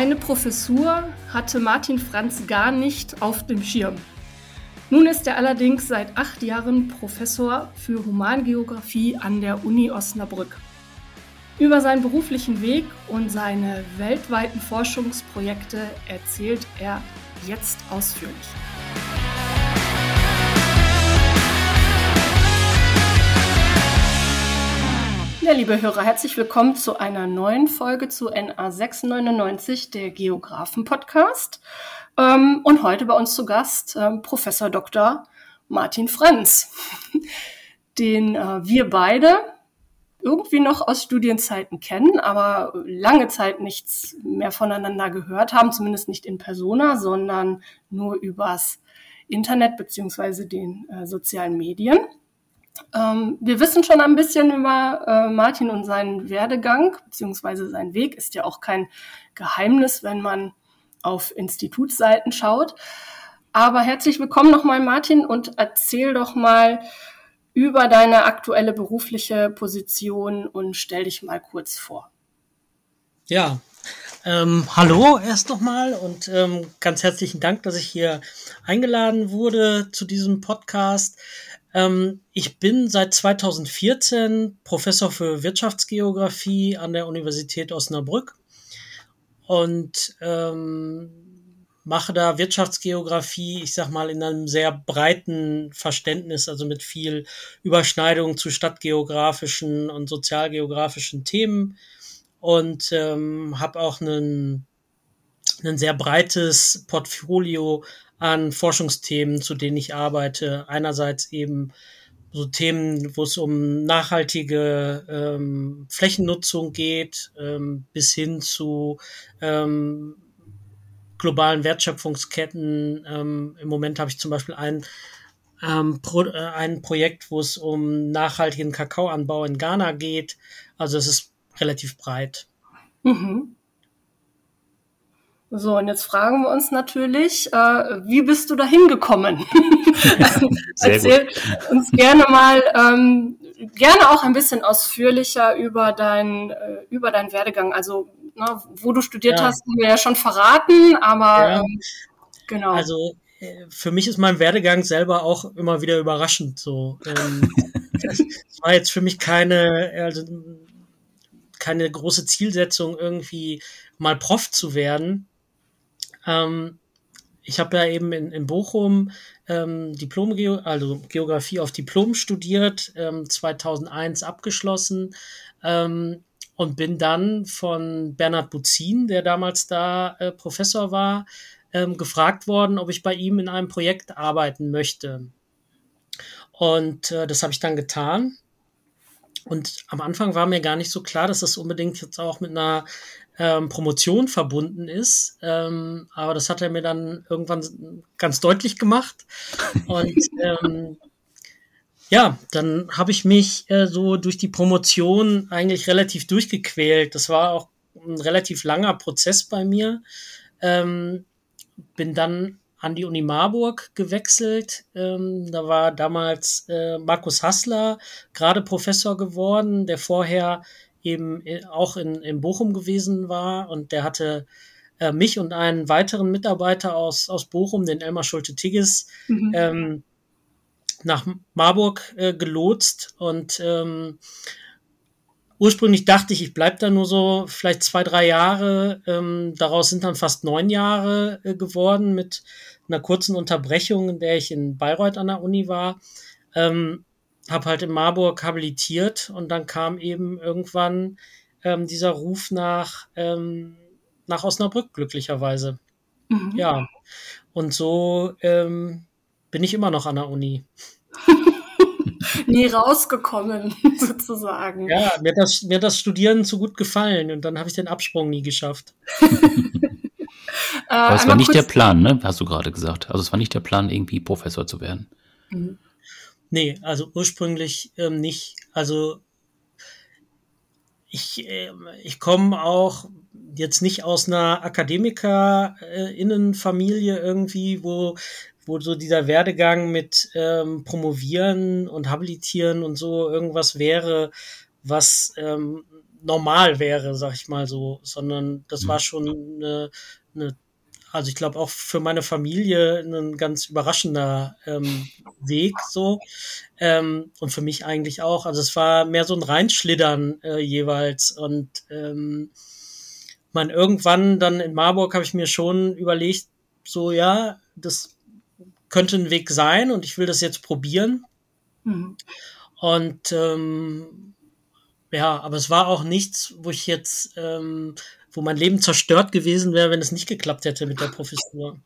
Eine Professur hatte Martin Franz gar nicht auf dem Schirm. Nun ist er allerdings seit acht Jahren Professor für Humangeographie an der Uni Osnabrück. Über seinen beruflichen Weg und seine weltweiten Forschungsprojekte erzählt er jetzt ausführlich. Ja, liebe Hörer, herzlich willkommen zu einer neuen Folge zu NA 699, der Geographen-Podcast. Ähm, und heute bei uns zu Gast ähm, Professor Dr. Martin Franz, den äh, wir beide irgendwie noch aus Studienzeiten kennen, aber lange Zeit nichts mehr voneinander gehört haben, zumindest nicht in Persona, sondern nur übers Internet beziehungsweise den äh, sozialen Medien. Ähm, wir wissen schon ein bisschen über äh, Martin und seinen Werdegang, beziehungsweise sein Weg ist ja auch kein Geheimnis, wenn man auf Institutsseiten schaut. Aber herzlich willkommen nochmal, Martin, und erzähl doch mal über deine aktuelle berufliche Position und stell dich mal kurz vor. Ja, ähm, hallo erst nochmal und ähm, ganz herzlichen Dank, dass ich hier eingeladen wurde zu diesem Podcast. Ähm, ich bin seit 2014 Professor für Wirtschaftsgeografie an der Universität Osnabrück und ähm, mache da Wirtschaftsgeografie, ich sag mal, in einem sehr breiten Verständnis, also mit viel Überschneidung zu stadtgeografischen und sozialgeografischen Themen und ähm, habe auch einen, ein sehr breites Portfolio an Forschungsthemen, zu denen ich arbeite. Einerseits eben so Themen, wo es um nachhaltige ähm, Flächennutzung geht, ähm, bis hin zu ähm, globalen Wertschöpfungsketten. Ähm, Im Moment habe ich zum Beispiel ein, ähm, Pro, äh, ein Projekt, wo es um nachhaltigen Kakaoanbau in Ghana geht. Also es ist relativ breit. Mhm. So, und jetzt fragen wir uns natürlich, äh, wie bist du da hingekommen? Erzähl gut. uns gerne mal, ähm, gerne auch ein bisschen ausführlicher über deinen äh, über deinen Werdegang. Also, na, wo du studiert ja. hast, haben wir ja schon verraten, aber ja. ähm, genau. Also, äh, für mich ist mein Werdegang selber auch immer wieder überraschend. So, ähm, es war jetzt für mich keine, also, keine große Zielsetzung, irgendwie mal Prof zu werden ähm, ich habe ja eben in, in Bochum ähm, Diplom, also Geografie auf Diplom studiert, ähm, 2001 abgeschlossen ähm, und bin dann von Bernhard Buzin, der damals da äh, Professor war, ähm, gefragt worden, ob ich bei ihm in einem Projekt arbeiten möchte. Und äh, das habe ich dann getan. Und am Anfang war mir gar nicht so klar, dass das unbedingt jetzt auch mit einer ähm, Promotion verbunden ist. Ähm, aber das hat er mir dann irgendwann ganz deutlich gemacht. Und ähm, ja, dann habe ich mich äh, so durch die Promotion eigentlich relativ durchgequält. Das war auch ein relativ langer Prozess bei mir. Ähm, bin dann an die Uni Marburg gewechselt. Ähm, da war damals äh, Markus Hassler gerade Professor geworden, der vorher eben äh, auch in, in Bochum gewesen war und der hatte äh, mich und einen weiteren Mitarbeiter aus, aus Bochum, den Elmar Schulte-Tigges, mhm. ähm, nach Marburg äh, gelotst und ähm, ursprünglich dachte ich, ich bleib da nur so vielleicht zwei, drei Jahre. Ähm, daraus sind dann fast neun Jahre äh, geworden mit einer kurzen Unterbrechung, in der ich in Bayreuth an der Uni war. Ähm, habe halt in Marburg habilitiert und dann kam eben irgendwann ähm, dieser Ruf nach, ähm, nach Osnabrück, glücklicherweise. Mhm. Ja, und so ähm, bin ich immer noch an der Uni. Nie rausgekommen, sozusagen. Ja, mir hat das, mir hat das Studieren zu gut gefallen und dann habe ich den Absprung nie geschafft. Aber es war nicht der Plan, ne? Hast du gerade gesagt. Also es war nicht der Plan, irgendwie Professor zu werden. Mhm. Nee, also ursprünglich ähm, nicht. Also ich, äh, ich komme auch jetzt nicht aus einer Akademiker-Innenfamilie äh, irgendwie, wo, wo so dieser Werdegang mit ähm, Promovieren und Habilitieren und so irgendwas wäre, was ähm, normal wäre, sag ich mal so, sondern das Mhm. war schon eine, eine also ich glaube auch für meine Familie ein ganz überraschender ähm, Weg so ähm, und für mich eigentlich auch. Also es war mehr so ein Reinschlittern äh, jeweils und ähm, man irgendwann dann in Marburg habe ich mir schon überlegt, so ja, das könnte ein Weg sein und ich will das jetzt probieren. Mhm. Und ähm, ja, aber es war auch nichts, wo ich jetzt, ähm, wo mein Leben zerstört gewesen wäre, wenn es nicht geklappt hätte mit der Professur.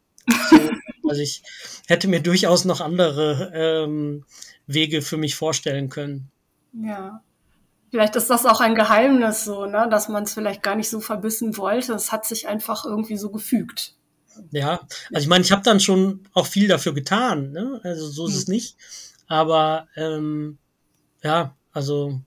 So, also ich hätte mir durchaus noch andere ähm, Wege für mich vorstellen können. Ja. Vielleicht ist das auch ein Geheimnis so, ne, dass man es vielleicht gar nicht so verbissen wollte. Es hat sich einfach irgendwie so gefügt. Ja, also ich meine, ich habe dann schon auch viel dafür getan, ne? Also so ist es nicht. Aber ähm, ja, also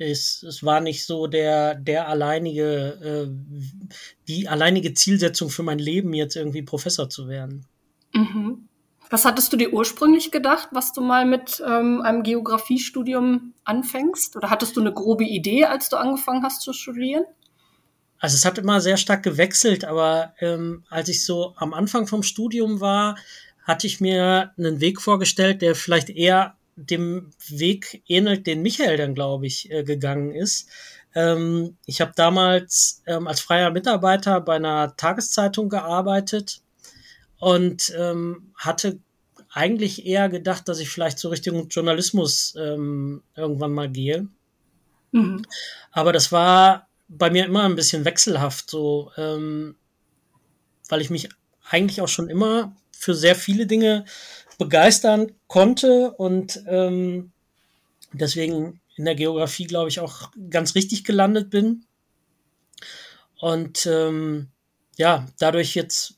es, es war nicht so der, der alleinige, äh, die alleinige Zielsetzung für mein Leben, jetzt irgendwie Professor zu werden. Mhm. Was hattest du dir ursprünglich gedacht, was du mal mit ähm, einem Geografiestudium anfängst? Oder hattest du eine grobe Idee, als du angefangen hast zu studieren? Also es hat immer sehr stark gewechselt, aber ähm, als ich so am Anfang vom Studium war, hatte ich mir einen Weg vorgestellt, der vielleicht eher dem Weg ähnelt, den Michael dann, glaube ich, äh, gegangen ist. Ähm, ich habe damals ähm, als freier Mitarbeiter bei einer Tageszeitung gearbeitet und ähm, hatte eigentlich eher gedacht, dass ich vielleicht so Richtung Journalismus ähm, irgendwann mal gehe. Mhm. Aber das war bei mir immer ein bisschen wechselhaft, so, ähm, weil ich mich eigentlich auch schon immer für sehr viele Dinge begeistern konnte und ähm, deswegen in der Geografie, glaube ich, auch ganz richtig gelandet bin. Und ähm, ja, dadurch jetzt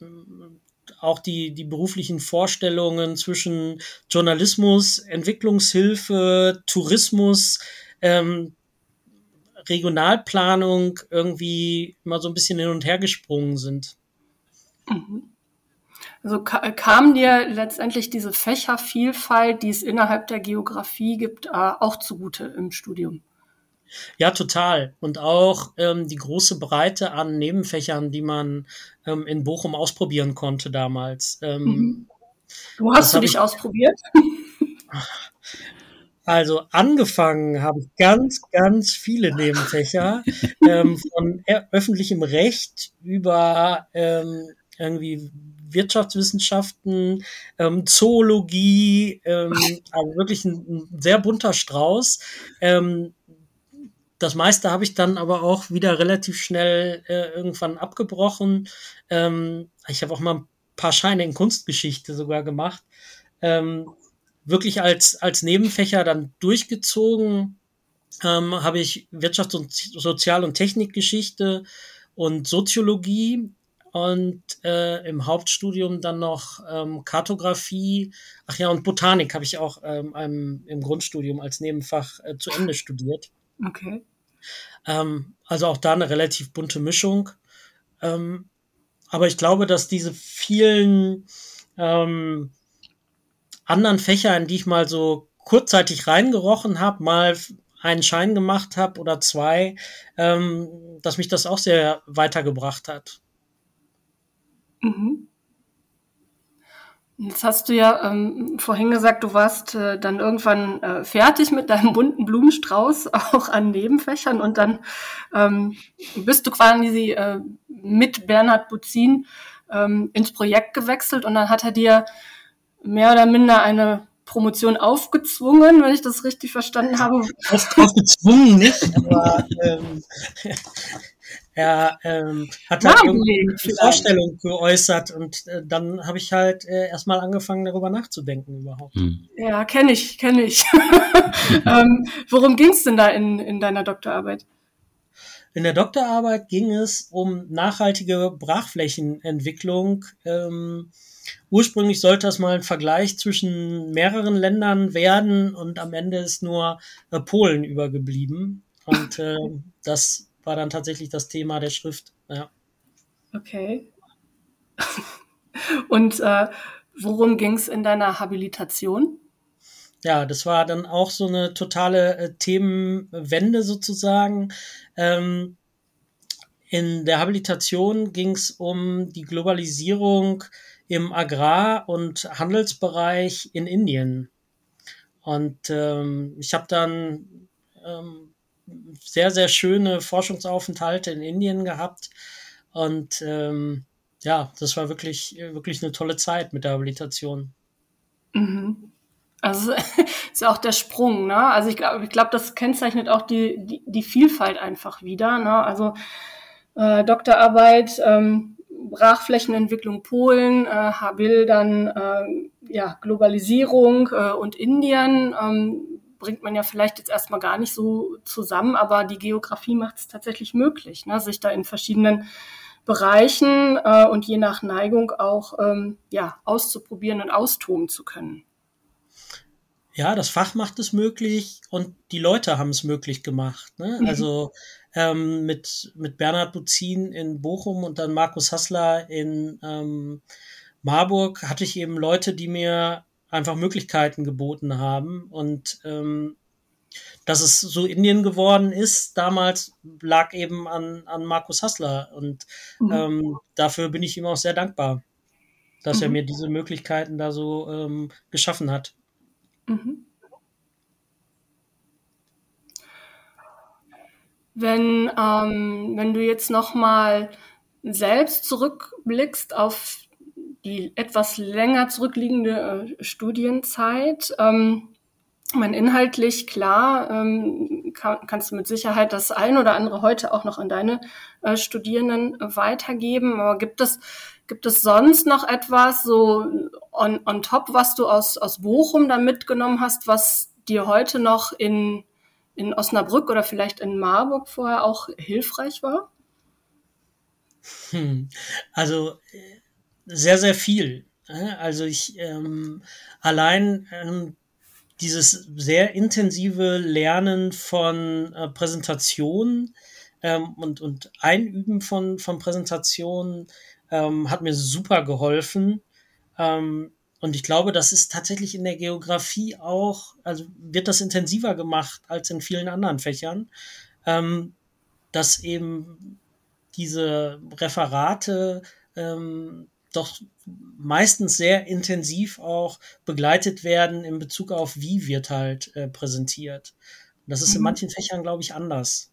auch die, die beruflichen Vorstellungen zwischen Journalismus, Entwicklungshilfe, Tourismus, ähm, Regionalplanung irgendwie immer so ein bisschen hin und her gesprungen sind. Mhm. Also ka kam dir letztendlich diese Fächervielfalt, die es innerhalb der Geografie gibt, äh, auch zugute im Studium? Ja, total. Und auch ähm, die große Breite an Nebenfächern, die man ähm, in Bochum ausprobieren konnte damals. Ähm, Mhm. Wo hast du dich ich, ausprobiert? Also angefangen habe ich ganz, ganz viele Nebenfächer ähm, von öffentlichem Recht über ähm, irgendwie Wirtschaftswissenschaften, ähm, Zoologie, ähm, also wirklich ein, ein, sehr bunter Strauß. Ähm, das meiste habe ich dann aber auch wieder relativ schnell äh, irgendwann abgebrochen. Ähm, ich habe auch mal ein paar Scheine in Kunstgeschichte sogar gemacht. Ähm, wirklich als, als Nebenfächer dann durchgezogen ähm, habe ich Wirtschafts- und Sozial- und Technikgeschichte und Soziologie und äh, im Hauptstudium dann noch ähm, Kartografie, ach ja, und Botanik habe ich auch ähm, im, Grundstudium als Nebenfach äh, zu Ende studiert. Okay. Ähm, also auch da eine relativ bunte Mischung. Ähm, aber ich glaube, dass diese vielen ähm, anderen Fächer, in die ich mal so kurzzeitig reingerochen habe, mal einen Schein gemacht habe oder zwei, ähm, dass mich das auch sehr weitergebracht hat. Mhm. Jetzt hast du ja ähm, vorhin gesagt, du warst äh, dann irgendwann äh, fertig mit deinem bunten Blumenstrauß auch an Nebenfächern und dann ähm, bist du quasi äh, mit Bernhard Buzin ähm, ins Projekt gewechselt und dann hat er dir mehr oder minder eine Promotion aufgezwungen, wenn ich das richtig verstanden habe. Aufgezwungen nicht, aber ähm, er ähm, hat halt irgendwie die Vorstellung geäußert und äh, dann habe ich halt äh, erstmal angefangen, darüber nachzudenken überhaupt. Hm. Ja, kenne ich, kenne ich. ähm, worum ging es denn da in, in deiner Doktorarbeit? In der Doktorarbeit ging es um nachhaltige Brachflächenentwicklung. Ähm, ursprünglich sollte das mal ein Vergleich zwischen mehreren Ländern werden und am Ende ist nur äh, Polen übergeblieben. Und äh, das war dann tatsächlich das Thema der Schrift. Ja. Okay. Und äh, worum ging es in deiner Habilitation? ja, das war dann auch so eine totale äh, Themenwende sozusagen. Ähm, in der Habilitation ging es um die Globalisierung im Agrar- und Handelsbereich in Indien. Und ähm, ich habe dann ähm, sehr, sehr schöne Forschungsaufenthalte in Indien gehabt. Und ähm, ja, das war wirklich, wirklich eine tolle Zeit mit der Habilitation. Mhm. Also ist ja auch der Sprung, ne? Also ich glaube, ich glaube, das kennzeichnet auch die, die, die Vielfalt einfach wieder. Ne? Also äh, Doktorarbeit, ähm, Brachflächenentwicklung Polen, äh, Habil dann äh, ja, Globalisierung äh, und Indien. Ähm, bringt man ja vielleicht jetzt erstmal gar nicht so zusammen, aber die Geografie macht es tatsächlich möglich, ne? sich da in verschiedenen Bereichen äh, und je nach Neigung auch ähm, ja, auszuprobieren und austoben zu können. Ja, das Fach macht es möglich und die Leute haben es möglich gemacht. Ne? Mhm. Also ähm, mit, mit Bernhard Buzin in Bochum und dann Markus Hassler in ähm, Marburg hatte ich eben Leute, die mir einfach Möglichkeiten geboten haben. Und ähm, dass es so Indien geworden ist, damals lag eben an, an Markus Hassler. Und mhm. ähm, dafür bin ich ihm auch sehr dankbar, dass mhm. er mir diese Möglichkeiten da so ähm, geschaffen hat. Mhm. Wenn, ähm, wenn du jetzt nochmal selbst zurückblickst auf die etwas länger zurückliegende äh, Studienzeit, ähm, mein inhaltlich klar ähm, kann, kannst du mit Sicherheit das ein oder andere heute auch noch an deine äh, Studierenden weitergeben. Aber gibt es gibt es sonst noch etwas so on, on top, was du aus aus Bochum da mitgenommen hast, was dir heute noch in in Osnabrück oder vielleicht in Marburg vorher auch hilfreich war? Hm. Also sehr sehr viel. Also ich ähm, allein ähm, dieses sehr intensive Lernen von äh, Präsentationen ähm, und, und Einüben von, von Präsentationen ähm, hat mir super geholfen. Ähm, und ich glaube, das ist tatsächlich in der Geografie auch, also wird das intensiver gemacht als in vielen anderen Fächern, ähm, dass eben diese Referate ähm, doch meistens sehr intensiv auch begleitet werden in Bezug auf, wie wird halt äh, präsentiert. Und das ist mhm. in manchen Fächern, glaube ich, anders.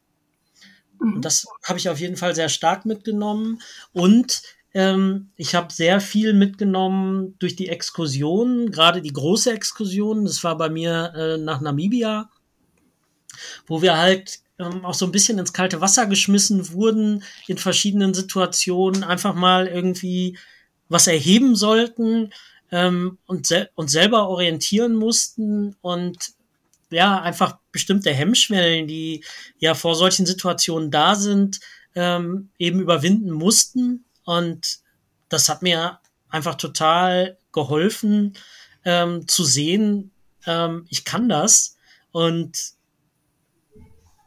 Mhm. Und das habe ich auf jeden Fall sehr stark mitgenommen. Und ähm, ich habe sehr viel mitgenommen durch die Exkursionen, gerade die große Exkursion. Das war bei mir äh, nach Namibia, wo wir halt ähm, auch so ein bisschen ins kalte Wasser geschmissen wurden in verschiedenen Situationen, einfach mal irgendwie was erheben sollten ähm, und, sel und selber orientieren mussten und ja, einfach bestimmte Hemmschwellen, die ja vor solchen Situationen da sind, ähm, eben überwinden mussten. Und das hat mir einfach total geholfen, ähm, zu sehen, ähm, ich kann das. Und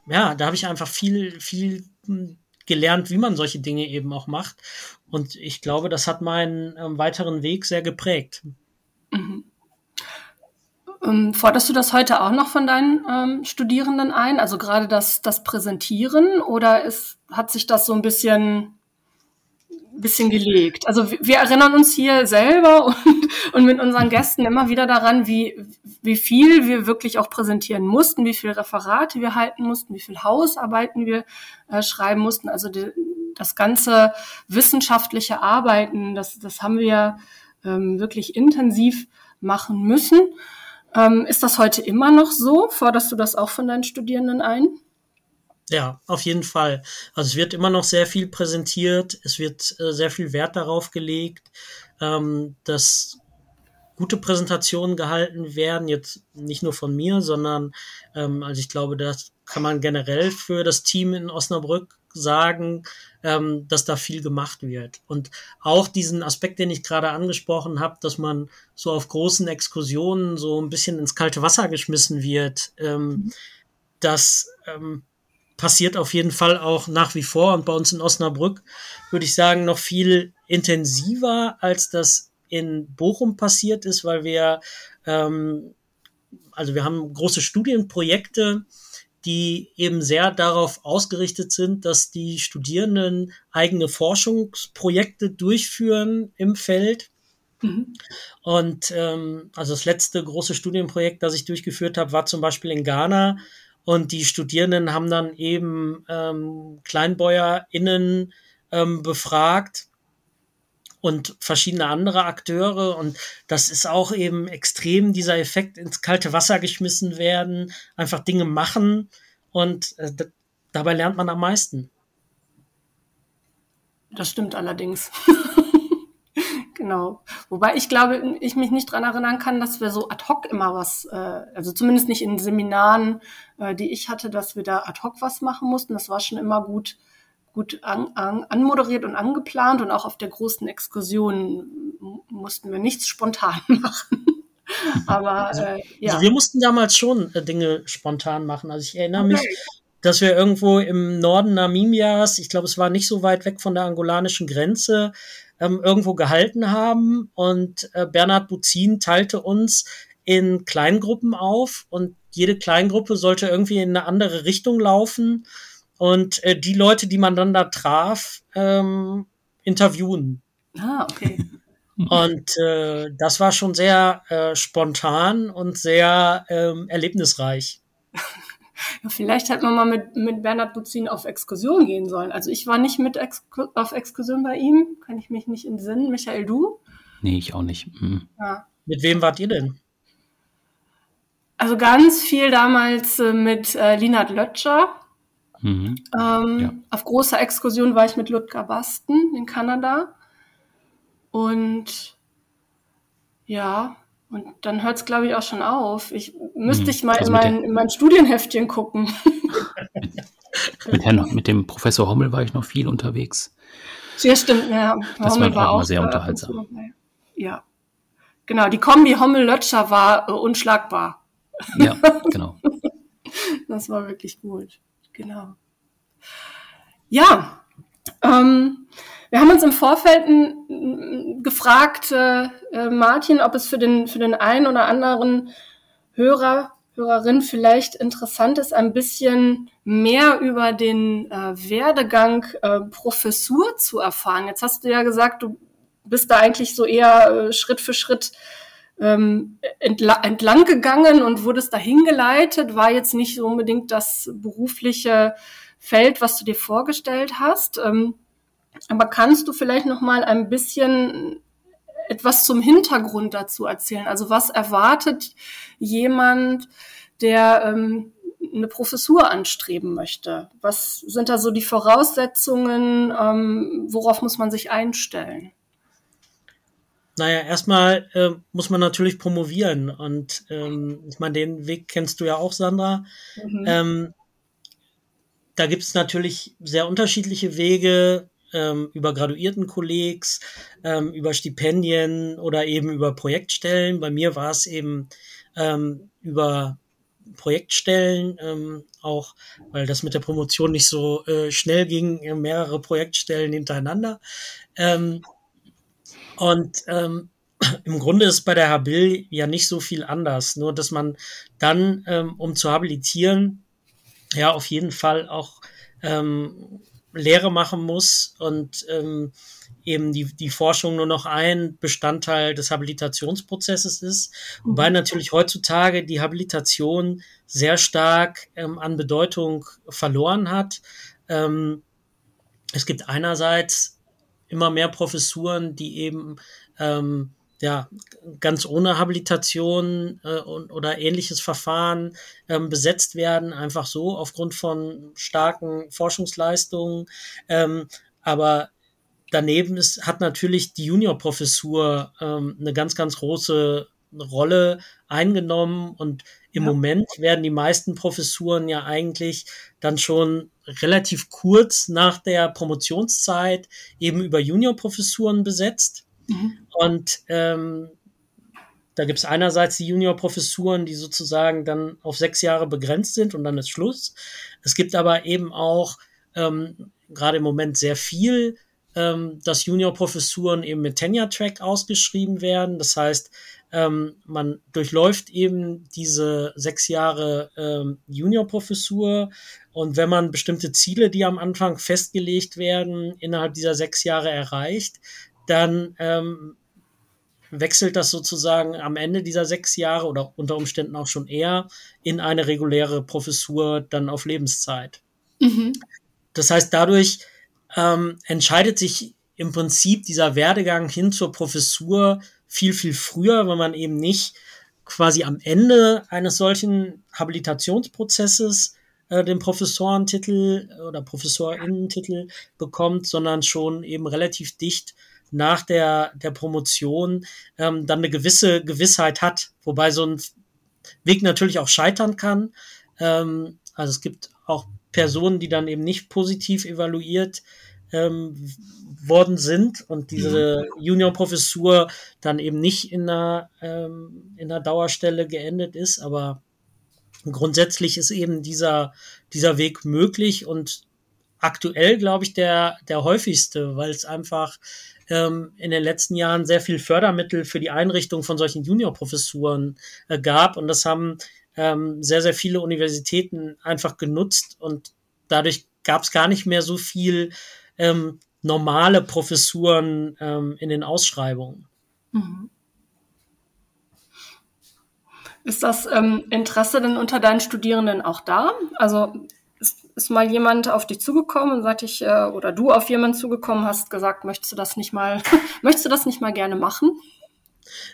ja, da habe ich einfach viel, viel hm, gelernt, wie man solche Dinge eben auch macht. Und ich glaube, das hat meinen ähm, weiteren Weg sehr geprägt. Mhm. Ähm, forderst du das heute auch noch von deinen ähm, Studierenden ein? Also gerade das, das Präsentieren oder ist, hat sich das so ein bisschen bisschen gelegt. Also wir erinnern uns hier selber und, und mit unseren Gästen immer wieder daran, wie, wie viel wir wirklich auch präsentieren mussten, wie viel Referate wir halten mussten, wie viel Hausarbeiten wir äh, schreiben mussten. Also die, das ganze wissenschaftliche Arbeiten, das, das haben wir ähm, wirklich intensiv machen müssen. Ähm, ist das heute immer noch so? Forderst du das auch von deinen Studierenden ein? Ja, auf jeden Fall. Also es wird immer noch sehr viel präsentiert, es wird äh, sehr viel Wert darauf gelegt, ähm, dass gute Präsentationen gehalten werden, jetzt nicht nur von mir, sondern ähm, also ich glaube, das kann man generell für das Team in Osnabrück sagen, ähm, dass da viel gemacht wird. Und auch diesen Aspekt, den ich gerade angesprochen habe, dass man so auf großen Exkursionen so ein bisschen ins kalte Wasser geschmissen wird, ähm, mhm. das ähm, passiert auf jeden Fall auch nach wie vor und bei uns in Osnabrück würde ich sagen noch viel intensiver, als das in Bochum passiert ist, weil wir ähm, also wir haben große Studienprojekte, die eben sehr darauf ausgerichtet sind, dass die Studierenden eigene Forschungsprojekte durchführen im Feld. Mhm. Und ähm, also das letzte große Studienprojekt, das ich durchgeführt habe, war zum Beispiel in Ghana. Und die Studierenden haben dann eben ähm, KleinbäuerInnen ähm, befragt und verschiedene andere Akteure. Und das ist auch eben extrem dieser Effekt ins kalte Wasser geschmissen werden, einfach Dinge machen und äh, dabei lernt man am meisten. Das stimmt allerdings. genau. Wobei ich glaube, ich mich nicht dran erinnern kann, dass wir so ad hoc immer was, äh, also zumindest nicht in Seminaren, äh, die ich hatte, dass wir da ad hoc was machen mussten. Das war schon immer gut gut an, an, anmoderiert und angeplant und auch auf der großen Exkursion mussten wir nichts spontan machen. Aber also, äh, ja. Also wir mussten damals schon äh, Dinge spontan machen. Also ich erinnere okay. mich, dass wir irgendwo im Norden Namibias, ich glaube, es war nicht so weit weg von der angolanischen Grenze, ähm, irgendwo gehalten haben und äh, Bernhard Buzin teilte uns in Kleingruppen auf und jede Kleingruppe sollte irgendwie in eine andere Richtung laufen und äh, die Leute, die man dann da traf, ähm, interviewen. Ah, okay. Und äh, das war schon sehr äh, spontan und sehr ähm, erlebnisreich. Ja, vielleicht hätte man mal mit, mit Bernhard Buzin auf Exkursion gehen sollen. Also ich war nicht mit Ex auf Exkursion bei ihm, kann ich mich nicht entsinnen. Michael, du? Nee, ich auch nicht. Mhm. Ja. Mit wem wart ihr denn? Also ganz viel damals äh, mit äh, Linhard Lötscher. Mhm. Ähm, ja. Auf großer Exkursion war ich mit Ludger Basten in Kanada. Und ja, und dann hört es, glaube ich, auch schon auf. Ich müsste hm. ich mal also in, mein, in mein Studienheftchen gucken. mit, Herrn, mit dem Professor Hommel war ich noch viel unterwegs. Ja, stimmt. Ja, das Hommel war, auch sehr unterhaltsam. Ja, genau. Die Kombi Hommel-Lötscher war äh, unschlagbar. Ja, genau. das war wirklich gut. Genau. Ja, ähm, wir haben uns im Vorfeld gefragt, äh, äh, Martin, ob es für den, für den einen oder anderen Hörer, Hörerin vielleicht interessant ist, ein bisschen mehr über den äh, Werdegang äh, Professur zu erfahren. Jetzt hast du ja gesagt, du bist da eigentlich so eher äh, Schritt für Schritt ähm, entla entlang gegangen und wurdest dahin geleitet, war jetzt nicht unbedingt das berufliche Feld, was du dir vorgestellt hast. Ähm, aber kannst du vielleicht noch mal ein bisschen etwas zum Hintergrund dazu erzählen? Also was erwartet jemand, der ähm, eine Professur anstreben möchte? Was sind da so die Voraussetzungen? Ähm, worauf muss man sich einstellen? Naja, erstmal äh, muss man natürlich promovieren und ähm, ich meine, den Weg kennst du ja auch, Sandra. Mhm. Ähm, da gibt es natürlich sehr unterschiedliche Wege ähm, über Graduiertenkollegs, ähm, über Stipendien oder eben über Projektstellen. Bei mir war es eben ähm, über Projektstellen, ähm, auch weil das mit der Promotion nicht so äh, schnell ging, mehrere Projektstellen hintereinander. Ähm, und ähm, im Grunde ist bei der Habil ja nicht so viel anders, nur dass man dann, ähm, um zu habilitieren, ja auf jeden Fall auch ähm, Lehre machen muss und ähm, eben die, die Forschung nur noch ein Bestandteil des Habilitationsprozesses ist. Wobei mhm. natürlich heutzutage die Habilitation sehr stark ähm, an Bedeutung verloren hat. Ähm, es gibt einerseits immer mehr Professuren, die eben ähm, ja, ganz ohne Habilitation äh, und, oder ähnliches Verfahren ähm, besetzt werden, einfach so aufgrund von starken Forschungsleistungen. Ähm, aber daneben ist, hat natürlich die Juniorprofessur ähm, eine ganz, ganz große Rolle eingenommen und im ja. Moment werden die meisten Professuren ja eigentlich dann schon relativ kurz nach der Promotionszeit eben über Juniorprofessuren besetzt. Mhm. Und ähm, da gibt es einerseits die Juniorprofessuren, die sozusagen dann auf sechs Jahre begrenzt sind und dann ist Schluss. Es gibt aber eben auch ähm, gerade im Moment sehr viel ähm, dass Juniorprofessuren eben mit Tenure-Track ausgeschrieben werden. Das heißt, ähm, man durchläuft eben diese sechs Jahre ähm, Juniorprofessur und wenn man bestimmte Ziele, die am Anfang festgelegt werden, innerhalb dieser sechs Jahre erreicht, dann ähm, wechselt das sozusagen am Ende dieser sechs Jahre oder unter Umständen auch schon eher in eine reguläre Professur dann auf Lebenszeit. Mhm. Das heißt, dadurch ähm, entscheidet sich im Prinzip dieser Werdegang hin zur Professur viel, viel früher, weil man eben nicht quasi am Ende eines solchen Habilitationsprozesses äh, den Professorentitel oder Professorinnentitel bekommt, sondern schon eben relativ dicht nach der, der Promotion ähm, dann eine gewisse Gewissheit hat, wobei so ein Weg natürlich auch scheitern kann. Ähm, also es gibt auch Personen, die dann eben nicht positiv evaluiert ähm, worden sind und diese mhm. Juniorprofessur dann eben nicht in einer, ähm, in einer Dauerstelle geendet ist, aber grundsätzlich ist eben dieser, dieser Weg möglich und aktuell, glaube ich, der, der häufigste, weil es einfach ähm, in den letzten Jahren sehr viel Fördermittel für die Einrichtung von solchen Juniorprofessuren äh, gab. Und das haben ähm, sehr, sehr viele Universitäten einfach genutzt. Und dadurch gab es gar nicht mehr so viel ähm, normale Professuren ähm, in den Ausschreibungen. Mhm. Ist das ähm, Interesse denn unter deinen Studierenden auch da? Also ist mal jemand auf dich zugekommen und sagt ich, äh, oder du auf jemanden zugekommen hast, gesagt, möchtest du das nicht mal, möchtest du das nicht mal gerne machen?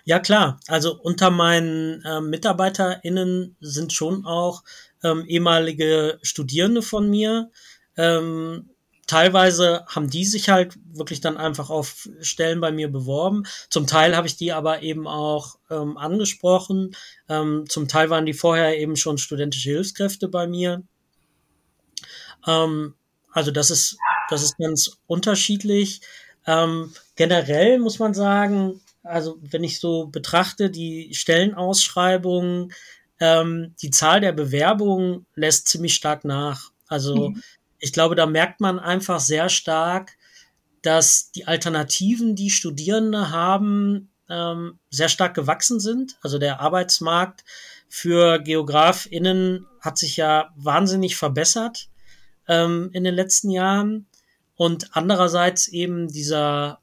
Ja, klar. Also unter meinen äh, MitarbeiterInnen sind schon auch ähm, ehemalige Studierende von mir. Ähm, teilweise haben die sich halt wirklich dann einfach auf Stellen bei mir beworben. Zum Teil habe ich die aber eben auch ähm, angesprochen. Ähm, zum Teil waren die vorher eben schon studentische Hilfskräfte bei mir. Ähm, also das ist, das ist ganz unterschiedlich. Ähm, generell muss man sagen, also wenn ich so betrachte, die Stellenausschreibungen, ähm, die Zahl der Bewerbungen lässt ziemlich stark nach. Also mhm. ich glaube, da merkt man einfach sehr stark, dass die Alternativen, die Studierende haben, ähm, sehr stark gewachsen sind. Also der Arbeitsmarkt für GeografInnen hat sich ja wahnsinnig verbessert ähm, in den letzten Jahren und andererseits eben dieser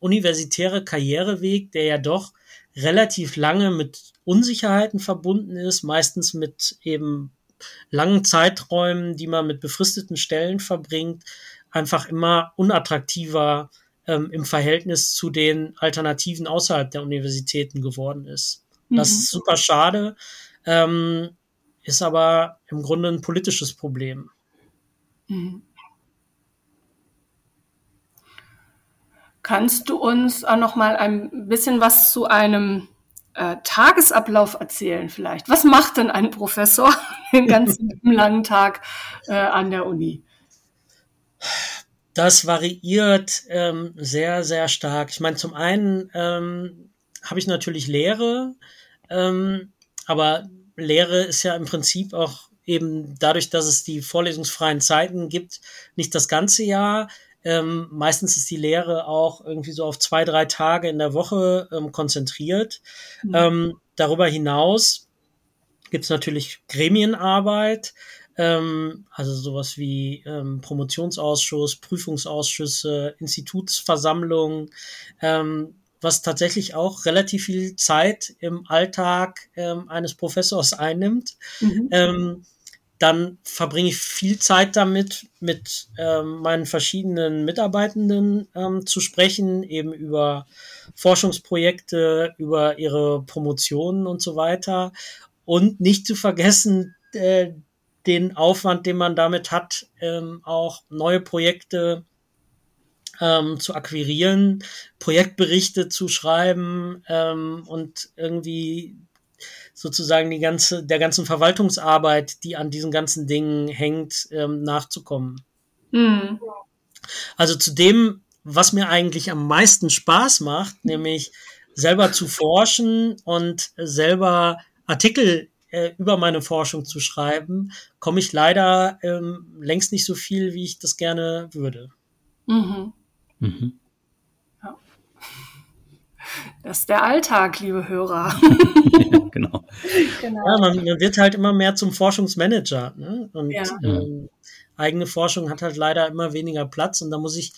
universitäre Karriereweg, der ja doch relativ lange mit Unsicherheiten verbunden ist, meistens mit eben langen Zeiträumen, die man mit befristeten Stellen verbringt, einfach immer unattraktiver ähm, im Verhältnis zu den Alternativen außerhalb der Universitäten geworden ist. Mhm. Das ist super schade, ähm, ist aber im Grunde ein politisches Problem. Mhm. Kannst du uns auch noch mal ein bisschen was zu einem äh, Tagesablauf erzählen vielleicht? Was macht denn ein Professor den ganzen langen Tag äh, an der Uni? Das variiert ähm, sehr, sehr stark. Ich meine, zum einen ähm, habe ich natürlich Lehre, ähm, aber Lehre ist ja im Prinzip auch eben dadurch, dass es die vorlesungsfreien Zeiten gibt, nicht das ganze Jahr. Ähm, meistens ist die Lehre auch irgendwie so auf zwei, drei Tage in der Woche ähm, konzentriert. Mhm. Ähm, darüber hinaus gibt es natürlich Gremienarbeit, ähm, also sowas wie ähm, Promotionsausschuss, Prüfungsausschüsse, Institutsversammlungen, ähm, was tatsächlich auch relativ viel Zeit im Alltag eines Professors einnimmt. Mhm. Dann verbringe ich viel Zeit damit, mit ähm, meinen verschiedenen Mitarbeitenden ähm, zu sprechen, eben über Forschungsprojekte, über ihre Promotionen und so weiter. Und nicht zu vergessen, äh, den Aufwand, den man damit hat, ähm, auch neue Projekte ähm, zu akquirieren, Projektberichte zu schreiben ähm, und irgendwie sozusagen die ganze, der ganzen Verwaltungsarbeit, die an diesen ganzen Dingen hängt, ähm, nachzukommen. Mhm. Also zu dem, was mir eigentlich am meisten Spaß macht, nämlich selber zu forschen und selber Artikel äh, über meine Forschung zu schreiben, komme ich leider ähm, längst nicht so viel, wie ich das gerne würde. Mhm. Mhm. Ja. Das ist der Alltag, liebe Hörer. genau. genau. Ja, man, man, wird halt immer mehr zum Forschungsmanager. Ne? Und ja. ähm, eigene Forschung hat halt leider immer weniger Platz und da muss ich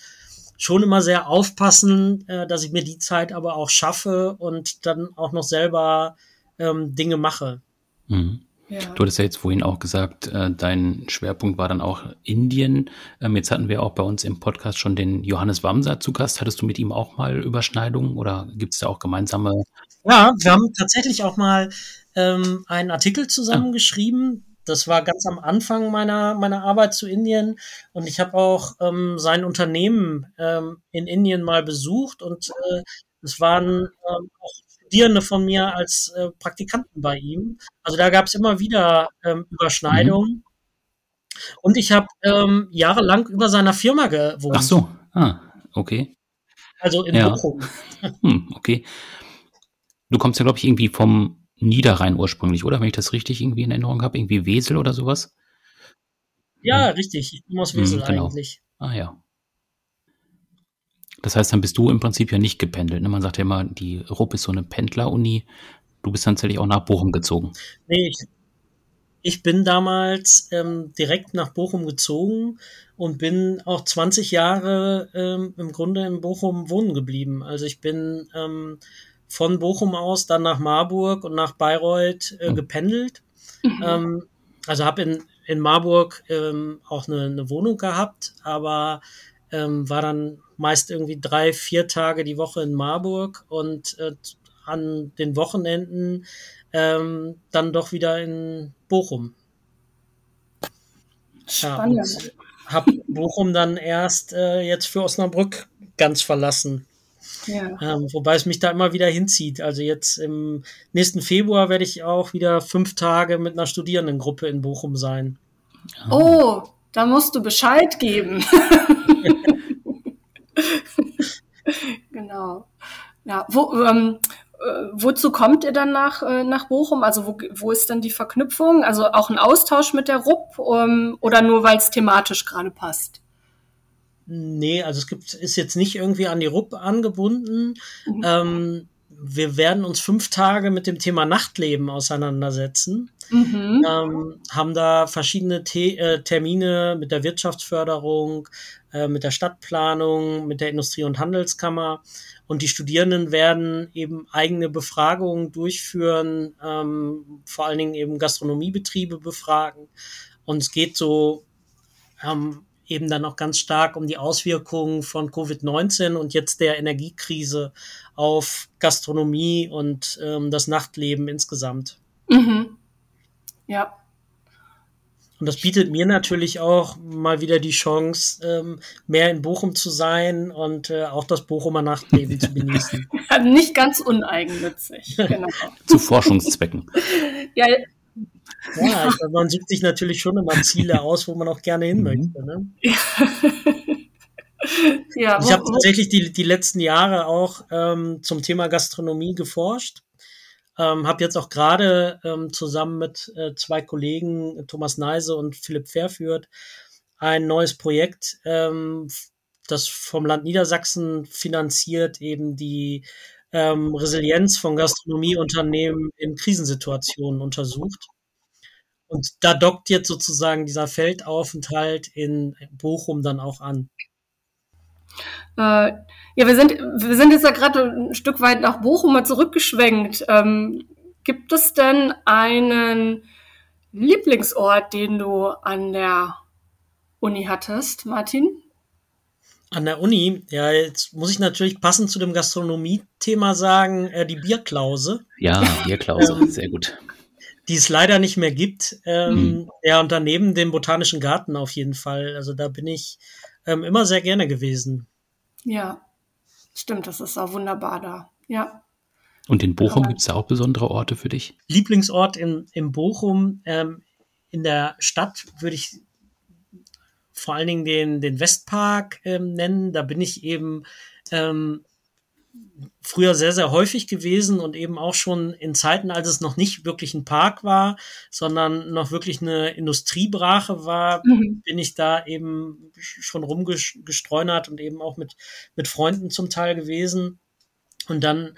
schon immer sehr aufpassen, äh, dass ich mir die Zeit aber auch schaffe und dann auch noch selber ähm, Dinge mache. Mhm. Ja. Du hattest ja jetzt vorhin auch gesagt, äh, dein Schwerpunkt war dann auch Indien. Ähm, jetzt hatten wir auch bei uns im Podcast schon den Johannes Wamser zu Gast. Hattest du mit ihm auch mal Überschneidungen oder gibt es da auch gemeinsame? Ja, wir haben tatsächlich auch mal ähm, einen Artikel zusammengeschrieben. Ah. Das war ganz am Anfang meiner, meiner Arbeit zu Indien. Und ich habe auch ähm, sein Unternehmen ähm, in Indien mal besucht und äh, es waren ähm, auch Studierende von mir als äh, Praktikanten bei ihm. Also da gab es immer wieder ähm, Überschneidungen. Mhm. Und ich habe ähm, jahrelang über seiner Firma gewohnt. Ach so, ah, okay. Also in ja. Bochum. Hm, okay. Du kommst ja, glaube ich, irgendwie vom Niederrhein ursprünglich, oder? Wenn ich das richtig irgendwie in Erinnerung habe, irgendwie Wesel oder sowas? Ja, hm. richtig. Ich komme aus Wesel hm, genau. eigentlich. Ah ja. Das heißt, dann bist du im Prinzip ja nicht gependelt. Ne? Man sagt ja immer, die RUP ist so eine Pendler-Uni. Du bist dann tatsächlich auch nach Bochum gezogen. Nee, ich, ich bin damals ähm, direkt nach Bochum gezogen und bin auch 20 Jahre ähm, im Grunde in Bochum wohnen geblieben. Also ich bin ähm, von Bochum aus dann nach Marburg und nach Bayreuth äh, hm. gependelt. Mhm. Ähm, also habe in, in Marburg ähm, auch eine, eine Wohnung gehabt, aber ähm, war dann meist irgendwie drei, vier Tage die Woche in Marburg und äh, an den Wochenenden ähm, dann doch wieder in Bochum. Spannend. Ja, hab Bochum dann erst äh, jetzt für Osnabrück ganz verlassen. Ja. Ähm, wobei es mich da immer wieder hinzieht. Also jetzt im nächsten Februar werde ich auch wieder fünf Tage mit einer Studierendengruppe in Bochum sein. Oh, da musst du Bescheid geben. genau. Ja, wo, ähm, äh, wozu kommt ihr dann nach, äh, nach Bochum? Also wo, wo ist dann die Verknüpfung? Also auch ein Austausch mit der RUP ähm, oder nur weil es thematisch gerade passt? Nee, also es gibt, ist jetzt nicht irgendwie an die RUP angebunden. Mhm. Ähm, wir werden uns fünf Tage mit dem Thema Nachtleben auseinandersetzen. Mhm. Ähm, haben da verschiedene The äh, Termine mit der Wirtschaftsförderung, äh, mit der Stadtplanung, mit der Industrie- und Handelskammer. Und die Studierenden werden eben eigene Befragungen durchführen, ähm, vor allen Dingen eben Gastronomiebetriebe befragen. Und es geht so ähm, eben dann auch ganz stark um die Auswirkungen von Covid-19 und jetzt der Energiekrise auf Gastronomie und ähm, das Nachtleben insgesamt. Mhm. Ja. Und das bietet mir natürlich auch mal wieder die Chance, ähm, mehr in Bochum zu sein und äh, auch das Bochumer Nachtleben zu genießen. Nicht ganz uneigennützig, genau. zu Forschungszwecken. ja, ja, ich, man sucht sich natürlich schon immer Ziele aus, wo man auch gerne hin mhm. möchte. Ne? ja, ich habe tatsächlich die, die letzten Jahre auch ähm, zum Thema Gastronomie geforscht. Ähm, habe jetzt auch gerade ähm, zusammen mit äh, zwei Kollegen, Thomas Neise und Philipp Fairführt, ein neues Projekt, ähm, das vom Land Niedersachsen finanziert, eben die ähm, Resilienz von Gastronomieunternehmen in Krisensituationen untersucht. Und da dockt jetzt sozusagen dieser Feldaufenthalt in Bochum dann auch an. Äh, ja, wir sind, wir sind jetzt ja gerade ein Stück weit nach Bochum mal zurückgeschwenkt. Ähm, gibt es denn einen Lieblingsort, den du an der Uni hattest, Martin? An der Uni, ja, jetzt muss ich natürlich passend zu dem Gastronomie-Thema sagen, äh, die Bierklause. Ja, Bierklause, ähm, sehr gut. Die es leider nicht mehr gibt. Ähm, mhm. Ja, und daneben den Botanischen Garten auf jeden Fall. Also da bin ich ähm, immer sehr gerne gewesen. Ja, stimmt, das ist auch wunderbar da. Ja. Und in Bochum genau. gibt es da auch besondere Orte für dich? Lieblingsort in, in Bochum, ähm, in der Stadt würde ich vor allen Dingen den, den Westpark ähm, nennen. Da bin ich eben ähm, früher sehr, sehr häufig gewesen und eben auch schon in Zeiten, als es noch nicht wirklich ein Park war, sondern noch wirklich eine Industriebrache war, mhm. bin ich da eben schon rumgestreunert und eben auch mit, mit Freunden zum Teil gewesen. Und dann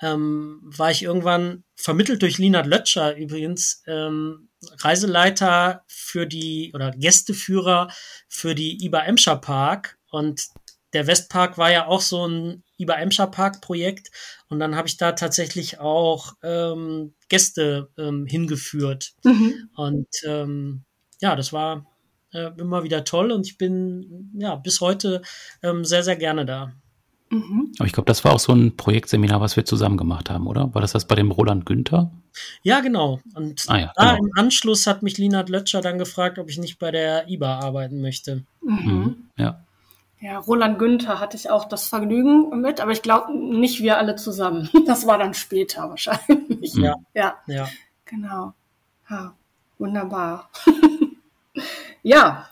ähm, war ich irgendwann vermittelt durch Linard Lötscher übrigens ähm, Reiseleiter für die oder Gästeführer für die IBA Emscher Park und der Westpark war ja auch so ein IBA Emscher Park Projekt und dann habe ich da tatsächlich auch ähm, Gäste ähm, hingeführt mhm. und ähm, ja, das war äh, immer wieder toll und ich bin ja bis heute ähm, sehr sehr gerne da. Mhm. Aber ich glaube, das war auch so ein Projektseminar, was wir zusammen gemacht haben, oder? War das das bei dem Roland Günther? Ja, genau. Und ah, ja, da genau. im Anschluss hat mich Linard Lötscher dann gefragt, ob ich nicht bei der IBA arbeiten möchte. Mhm. mhm. Ja. Ja, Roland Günther hatte ich auch das Vergnügen mit, aber ich glaube nicht wir alle zusammen. Das war dann später wahrscheinlich. Ja. Ja. ja. Genau. Ja, wunderbar. ja.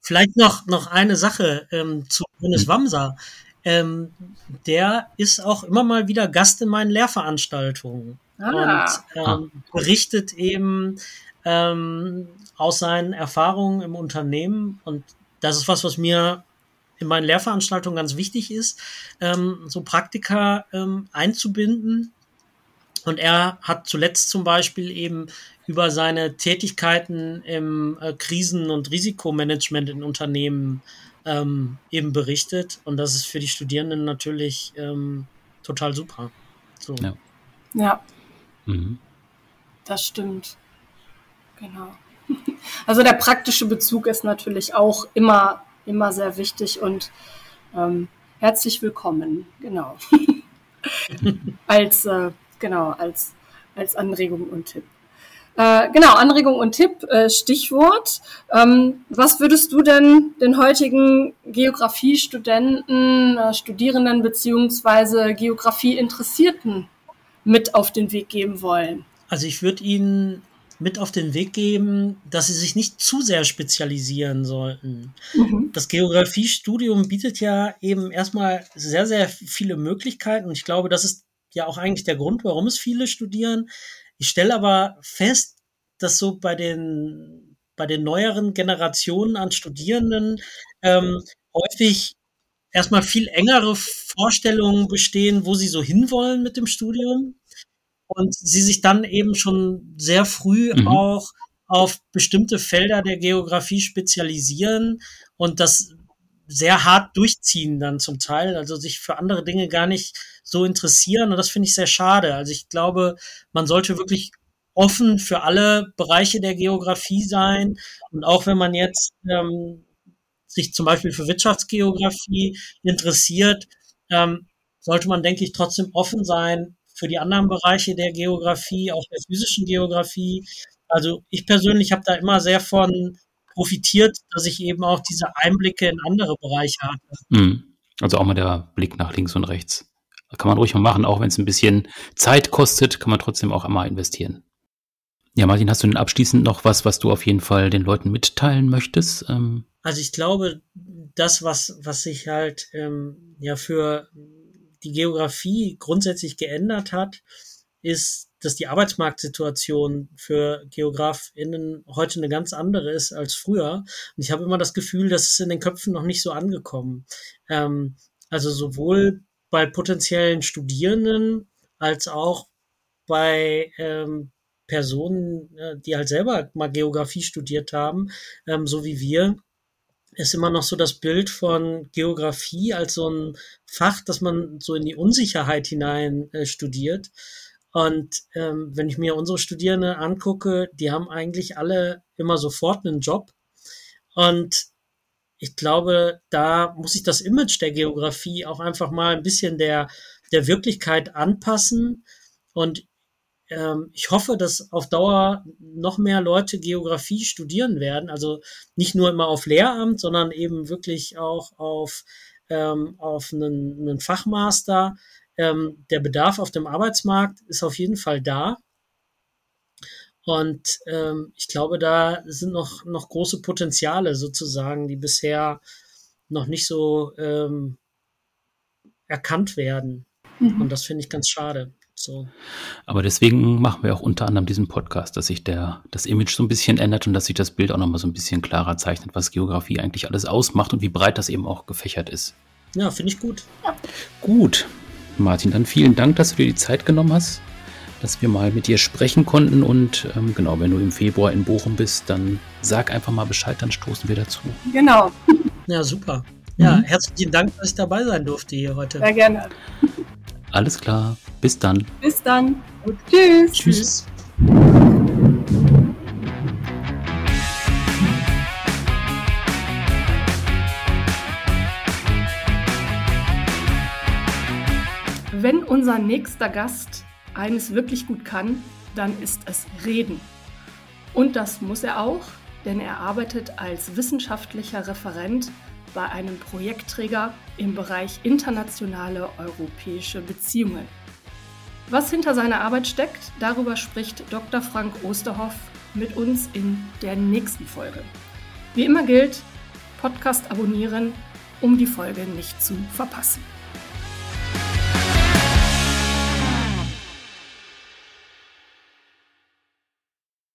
Vielleicht noch, noch eine Sache ähm, zu Jonas Wamser ähm, der ist auch immer mal wieder Gast in meinen Lehrveranstaltungen ah. und ähm, berichtet eben ähm, aus seinen Erfahrungen im Unternehmen. Und das ist was, was mir in meinen Lehrveranstaltungen ganz wichtig ist, ähm, so Praktika ähm, einzubinden. Und er hat zuletzt zum Beispiel eben über seine Tätigkeiten im äh, Krisen- und Risikomanagement in Unternehmen ähm, eben berichtet. Und das ist für die Studierenden natürlich ähm, total super. So. Ja. ja. Mhm. Das stimmt. Genau. Also der praktische Bezug ist natürlich auch immer, immer sehr wichtig und ähm, herzlich willkommen, genau. als, äh, genau, als, als Anregung und Tipp. Äh, genau, Anregung und Tipp, äh, Stichwort. Ähm, was würdest du denn den heutigen Geografiestudenten, äh, Studierenden beziehungsweise Geografieinteressierten mit auf den Weg geben wollen? Also ich würde Ihnen mit auf den Weg geben, dass sie sich nicht zu sehr spezialisieren sollten. Mhm. Das Geografiestudium bietet ja eben erstmal sehr, sehr viele Möglichkeiten und ich glaube, das ist ja auch eigentlich der Grund, warum es viele studieren. Ich stelle aber fest, dass so bei den, bei den neueren Generationen an Studierenden ähm, häufig erstmal viel engere Vorstellungen bestehen, wo sie so hinwollen mit dem Studium. Und sie sich dann eben schon sehr früh mhm. auch auf bestimmte Felder der Geografie spezialisieren und das sehr hart durchziehen dann zum Teil, also sich für andere Dinge gar nicht so interessieren und das finde ich sehr schade. Also ich glaube, man sollte wirklich offen für alle Bereiche der Geografie sein und auch wenn man jetzt ähm, sich zum Beispiel für Wirtschaftsgeografie interessiert, ähm, sollte man, denke ich, trotzdem offen sein für die anderen Bereiche der Geografie, auch der physischen Geografie. Also ich persönlich habe da immer sehr von profitiert, dass ich eben auch diese Einblicke in andere Bereiche hatte. Mhm. Also auch mal der Blick nach links und rechts. Kann man ruhig mal machen, auch wenn es ein bisschen Zeit kostet, kann man trotzdem auch einmal investieren. Ja, Martin, hast du denn abschließend noch was, was du auf jeden Fall den Leuten mitteilen möchtest? Ähm also ich glaube, das, was, was sich halt ähm, ja für die Geografie grundsätzlich geändert hat, ist dass die Arbeitsmarktsituation für GeografInnen heute eine ganz andere ist als früher. Und ich habe immer das Gefühl, dass es in den Köpfen noch nicht so angekommen. Ähm, also sowohl bei potenziellen Studierenden als auch bei ähm, Personen, äh, die halt selber mal Geografie studiert haben, ähm, so wie wir, ist immer noch so das Bild von Geografie als so ein Fach, das man so in die Unsicherheit hinein äh, studiert. Und ähm, wenn ich mir unsere Studierende angucke, die haben eigentlich alle immer sofort einen Job. Und ich glaube, da muss sich das Image der Geografie auch einfach mal ein bisschen der, der Wirklichkeit anpassen. Und ich hoffe, dass auf Dauer noch mehr Leute Geografie studieren werden. Also nicht nur immer auf Lehramt, sondern eben wirklich auch auf, ähm, auf einen, einen Fachmaster, ähm, der Bedarf auf dem Arbeitsmarkt ist auf jeden Fall da. Und ähm, ich glaube, da sind noch, noch große Potenziale sozusagen, die bisher noch nicht so ähm, erkannt werden. Mhm. Und das finde ich ganz schade. So. Aber deswegen machen wir auch unter anderem diesen Podcast, dass sich der, das Image so ein bisschen ändert und dass sich das Bild auch nochmal so ein bisschen klarer zeichnet, was Geografie eigentlich alles ausmacht und wie breit das eben auch gefächert ist. Ja, finde ich gut. Ja. Gut. Martin, dann vielen Dank, dass du dir die Zeit genommen hast, dass wir mal mit dir sprechen konnten. Und ähm, genau, wenn du im Februar in Bochum bist, dann sag einfach mal Bescheid, dann stoßen wir dazu. Genau. Ja, super. Ja, mhm. herzlichen Dank, dass ich dabei sein durfte hier heute. Sehr gerne. Alles klar. Bis dann. Bis dann. Und tschüss. Tschüss. Wenn unser nächster Gast eines wirklich gut kann, dann ist es Reden. Und das muss er auch, denn er arbeitet als wissenschaftlicher Referent bei einem Projektträger im Bereich internationale europäische Beziehungen. Was hinter seiner Arbeit steckt, darüber spricht Dr. Frank Osterhoff mit uns in der nächsten Folge. Wie immer gilt, Podcast abonnieren, um die Folge nicht zu verpassen.